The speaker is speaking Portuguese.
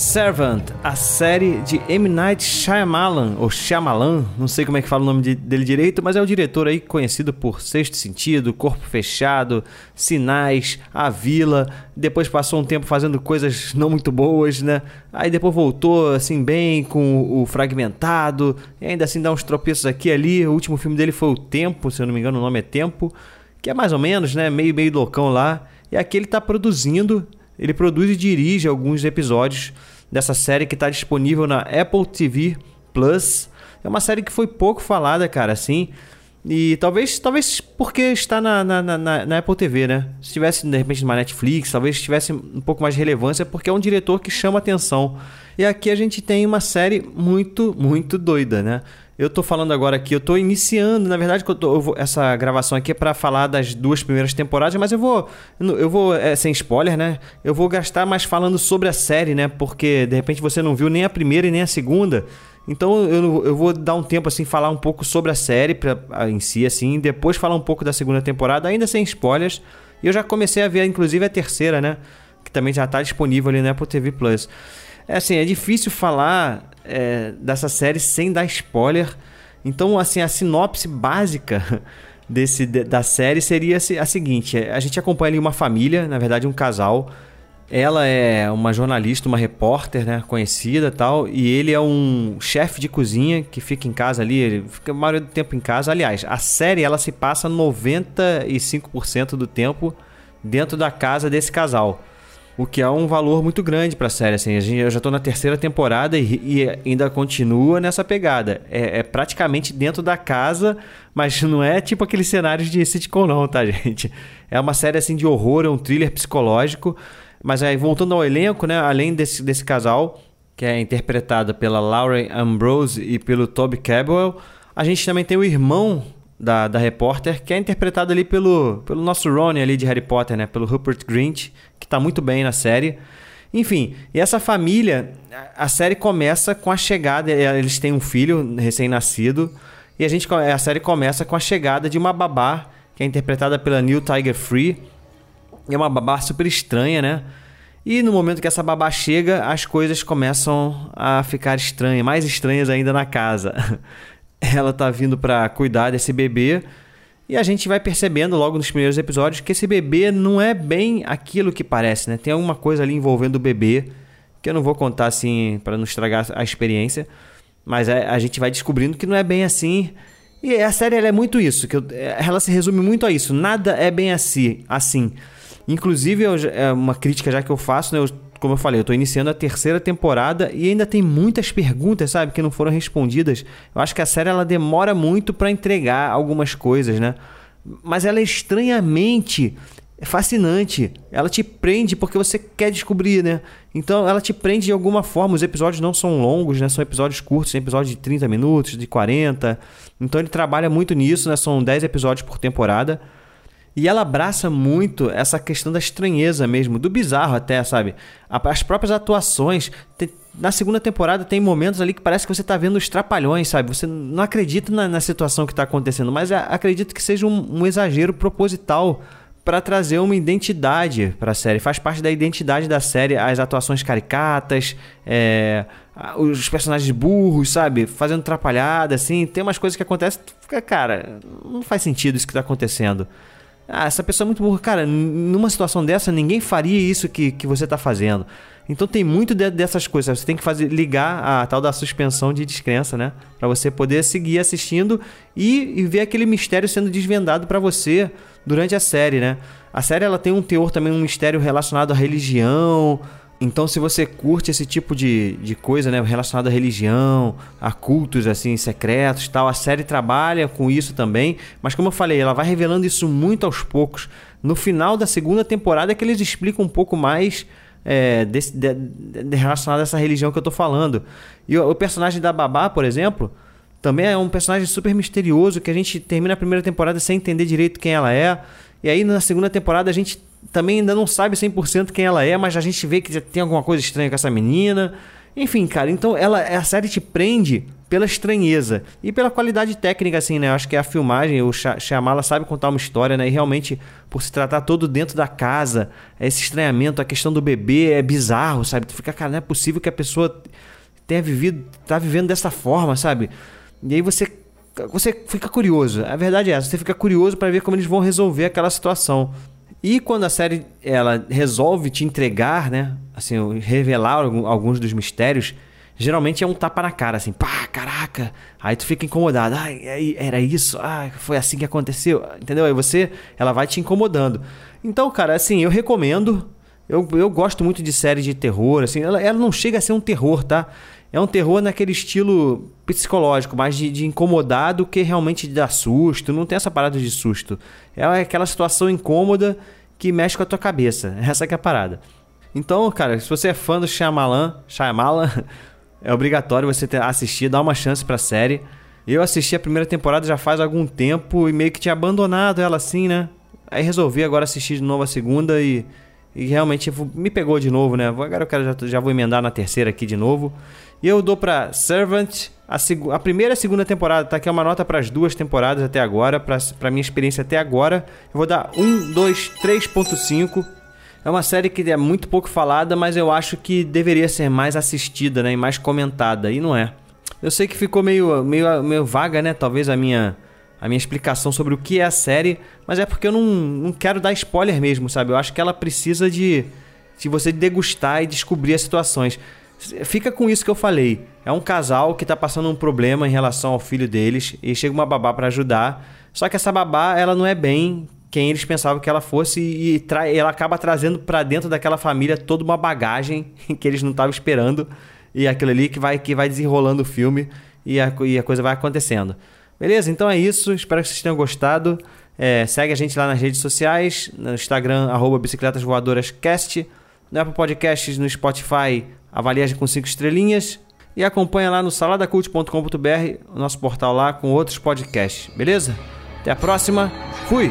Servant, a série de M. Night Shyamalan, ou Shyamalan, não sei como é que fala o nome de, dele direito, mas é o diretor aí conhecido por Sexto Sentido, Corpo Fechado, Sinais, A Vila, depois passou um tempo fazendo coisas não muito boas, né? Aí depois voltou assim bem com o Fragmentado, e ainda assim dá uns tropeços aqui e ali. O último filme dele foi O Tempo, se eu não me engano o nome é Tempo, que é mais ou menos, né, meio meio loucão lá. E aqui ele tá produzindo ele produz e dirige alguns episódios dessa série que está disponível na Apple TV Plus. É uma série que foi pouco falada, cara, assim. E talvez, talvez porque está na, na, na, na Apple TV, né? Se tivesse de repente numa Netflix, talvez tivesse um pouco mais de relevância, porque é um diretor que chama atenção. E aqui a gente tem uma série muito, muito doida, né? Eu tô falando agora aqui, eu tô iniciando, na verdade, eu tô, eu vou, essa gravação aqui é para falar das duas primeiras temporadas, mas eu vou, eu vou, é, sem spoiler, né? Eu vou gastar mais falando sobre a série, né? Porque de repente você não viu nem a primeira e nem a segunda. Então eu, eu vou dar um tempo assim, falar um pouco sobre a série pra, em si, assim, depois falar um pouco da segunda temporada, ainda sem spoilers. E eu já comecei a ver, inclusive, a terceira, né? Que também já está disponível ali na Apple TV Plus. É assim, é difícil falar é, dessa série sem dar spoiler. Então, assim, a sinopse básica desse, da série seria a seguinte: a gente acompanha ali uma família, na verdade, um casal. Ela é uma jornalista, uma repórter, né, conhecida tal, e ele é um chefe de cozinha que fica em casa ali, ele fica a maioria do tempo em casa. Aliás, a série ela se passa 95% do tempo dentro da casa desse casal. O que é um valor muito grande para a série. Assim, a gente, eu já estou na terceira temporada e, e, ainda continua nessa pegada. É, é, praticamente dentro da casa, mas não é tipo aqueles cenários de sitcom, não, tá, gente? É uma série assim de horror, é um thriller psicológico. Mas aí, voltando ao elenco, né? Além desse, desse casal, que é interpretado pela Lauren Ambrose e pelo Toby Cabwell, a gente também tem o irmão da, da repórter, que é interpretado ali pelo, pelo nosso Ronnie ali de Harry Potter, né? Pelo Rupert Grint, que está muito bem na série. Enfim, e essa família, a série começa com a chegada, eles têm um filho recém-nascido, e a, gente, a série começa com a chegada de uma babá, que é interpretada pela Neil Tiger Free. É uma babá super estranha, né? E no momento que essa babá chega, as coisas começam a ficar estranhas, mais estranhas ainda na casa. ela tá vindo para cuidar desse bebê. E a gente vai percebendo logo nos primeiros episódios que esse bebê não é bem aquilo que parece, né? Tem alguma coisa ali envolvendo o bebê, que eu não vou contar assim para não estragar a experiência, mas a, é, a, gente vai descobrindo que não é bem assim. E a série é muito isso, que eu, ela se resume muito a isso. Nada é bem assim. assim. Inclusive, é uma crítica já que eu faço, né? Eu como eu falei, eu estou iniciando a terceira temporada e ainda tem muitas perguntas, sabe, que não foram respondidas. Eu acho que a série ela demora muito para entregar algumas coisas, né? Mas ela é estranhamente fascinante. Ela te prende porque você quer descobrir, né? Então ela te prende de alguma forma. Os episódios não são longos, né? São episódios curtos, episódios de 30 minutos, de 40. Então ele trabalha muito nisso, né? São 10 episódios por temporada. E ela abraça muito essa questão da estranheza mesmo, do bizarro até, sabe? As próprias atuações. Na segunda temporada tem momentos ali que parece que você está vendo os trapalhões, sabe? Você não acredita na, na situação que está acontecendo, mas acredito que seja um, um exagero proposital para trazer uma identidade para a série. Faz parte da identidade da série as atuações caricatas, é, os personagens burros, sabe? Fazendo trapalhada, assim. Tem umas coisas que acontecem, fica, cara, não faz sentido isso que está acontecendo. Ah, essa pessoa é muito burra. Cara, numa situação dessa, ninguém faria isso que, que você está fazendo. Então tem muito de, dessas coisas. Você tem que fazer ligar a tal da suspensão de descrença, né? Para você poder seguir assistindo e, e ver aquele mistério sendo desvendado para você durante a série, né? A série ela tem um teor também, um mistério relacionado à religião, então, se você curte esse tipo de, de coisa, né, relacionado à religião, a cultos assim secretos, tal, a série trabalha com isso também. Mas como eu falei, ela vai revelando isso muito aos poucos. No final da segunda temporada é que eles explicam um pouco mais é, desse, de, de, relacionado a essa religião que eu tô falando. E o, o personagem da Babá, por exemplo, também é um personagem super misterioso que a gente termina a primeira temporada sem entender direito quem ela é. E aí na segunda temporada a gente também ainda não sabe 100% quem ela é, mas a gente vê que já tem alguma coisa estranha com essa menina. Enfim, cara, então ela a série te prende pela estranheza e pela qualidade técnica, assim, né? Eu acho que a filmagem, o Shyamala sabe contar uma história, né? E realmente, por se tratar todo dentro da casa, esse estranhamento, a questão do bebê é bizarro, sabe? Tu fica, cara, não é possível que a pessoa tenha vivido, tá vivendo dessa forma, sabe? E aí você você fica curioso. A verdade é essa, você fica curioso para ver como eles vão resolver aquela situação. E quando a série ela resolve te entregar, né, assim, revelar alguns dos mistérios, geralmente é um tapa na cara, assim, pá, caraca. Aí tu fica incomodado. Ah, era isso? Ah, foi assim que aconteceu. Entendeu? Aí você, ela vai te incomodando. Então, cara, assim, eu recomendo. Eu, eu gosto muito de série de terror, assim. Ela, ela não chega a ser um terror, tá? É um terror naquele estilo psicológico, mais de, de incomodar do que realmente de dar susto. Não tem essa parada de susto. É aquela situação incômoda que mexe com a tua cabeça. Essa que é a parada. Então, cara, se você é fã do Shyamalan, Shyamalan é obrigatório você ter, assistir, dar uma chance pra série. Eu assisti a primeira temporada já faz algum tempo e meio que tinha abandonado ela assim, né? Aí resolvi agora assistir de novo a segunda e, e realmente me pegou de novo, né? Agora eu quero, já, já vou emendar na terceira aqui de novo. E eu dou pra Servant a, a primeira e a segunda temporada, tá? aqui é uma nota para as duas temporadas até agora, para minha experiência até agora. Eu vou dar 1, 2, 3.5. É uma série que é muito pouco falada, mas eu acho que deveria ser mais assistida, né? E mais comentada. E não é. Eu sei que ficou meio, meio, meio vaga, né? Talvez a minha, a minha explicação sobre o que é a série, mas é porque eu não, não quero dar spoiler mesmo, sabe? Eu acho que ela precisa de, de você degustar e descobrir as situações. Fica com isso que eu falei. É um casal que tá passando um problema em relação ao filho deles e chega uma babá para ajudar. Só que essa babá, ela não é bem quem eles pensavam que ela fosse e ela acaba trazendo para dentro daquela família toda uma bagagem que eles não estavam esperando e aquilo ali que vai que vai desenrolando o filme e a, e a coisa vai acontecendo. Beleza? Então é isso. Espero que vocês tenham gostado. É, segue a gente lá nas redes sociais, no Instagram, arroba Bicicletas Voadoras Cast, no Apple Podcasts, no Spotify, avalie a gente com 5 estrelinhas e acompanha lá no saladacult.com.br, o nosso portal lá com outros podcasts, beleza? Até a próxima, fui!